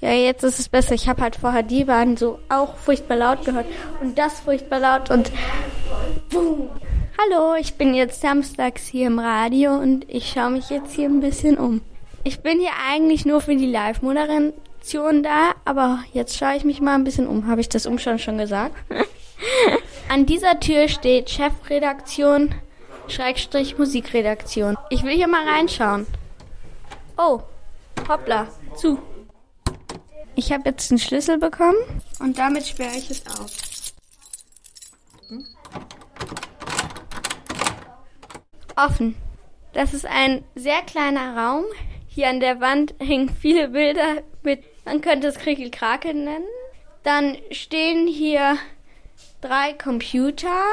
Ja, jetzt ist es besser. Ich habe halt vorher die Bahn so auch furchtbar laut gehört und das furchtbar laut und boom. Hallo, ich bin jetzt samstags hier im Radio und ich schaue mich jetzt hier ein bisschen um. Ich bin hier eigentlich nur für die Live-Moderation da, aber jetzt schaue ich mich mal ein bisschen um. Habe ich das Umschauen schon gesagt? An dieser Tür steht Chefredaktion, Schrägstrich Musikredaktion. Ich will hier mal reinschauen. Oh, hoppla, zu. Ich habe jetzt einen Schlüssel bekommen und damit sperre ich es auf. Offen. Das ist ein sehr kleiner Raum. Hier an der Wand hängen viele Bilder mit, man könnte es Krickelkrakel nennen. Dann stehen hier drei Computer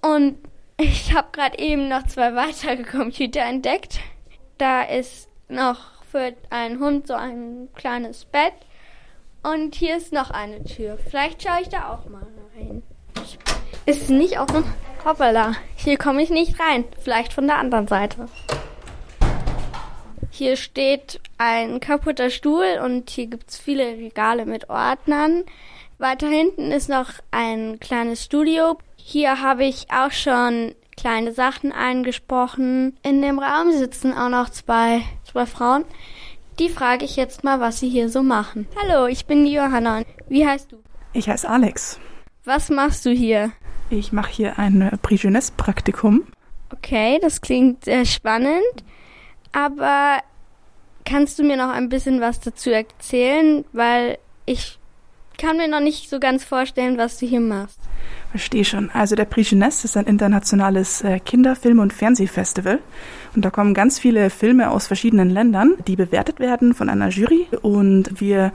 und ich habe gerade eben noch zwei weitere Computer entdeckt. Da ist noch für einen Hund so ein kleines Bett und hier ist noch eine Tür. Vielleicht schaue ich da auch mal rein. Ist nicht offen? Hoppala, hier komme ich nicht rein. Vielleicht von der anderen Seite. Hier steht ein kaputter Stuhl und hier gibt's viele Regale mit Ordnern. Weiter hinten ist noch ein kleines Studio. Hier habe ich auch schon kleine Sachen eingesprochen. In dem Raum sitzen auch noch zwei, zwei Frauen. Die frage ich jetzt mal, was sie hier so machen. Hallo, ich bin die Johanna. Wie heißt du? Ich heiße Alex. Was machst du hier? Ich mache hier ein Prix Jeunesse Praktikum. Okay, das klingt sehr spannend. Aber kannst du mir noch ein bisschen was dazu erzählen? Weil ich kann mir noch nicht so ganz vorstellen, was du hier machst. Verstehe schon. Also der Prix Jeunesse ist ein internationales äh, Kinderfilm- und Fernsehfestival. Und da kommen ganz viele Filme aus verschiedenen Ländern, die bewertet werden von einer Jury. Und wir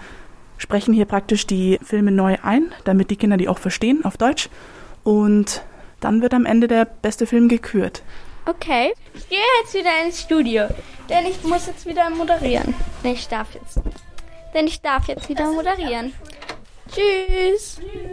sprechen hier praktisch die Filme neu ein, damit die Kinder die auch verstehen auf Deutsch. Und dann wird am Ende der beste Film gekürt. Okay, ich gehe jetzt wieder ins Studio, denn ich muss jetzt wieder moderieren. Denn ich darf jetzt. Denn ich darf jetzt wieder moderieren. Tschüss. Tschüss.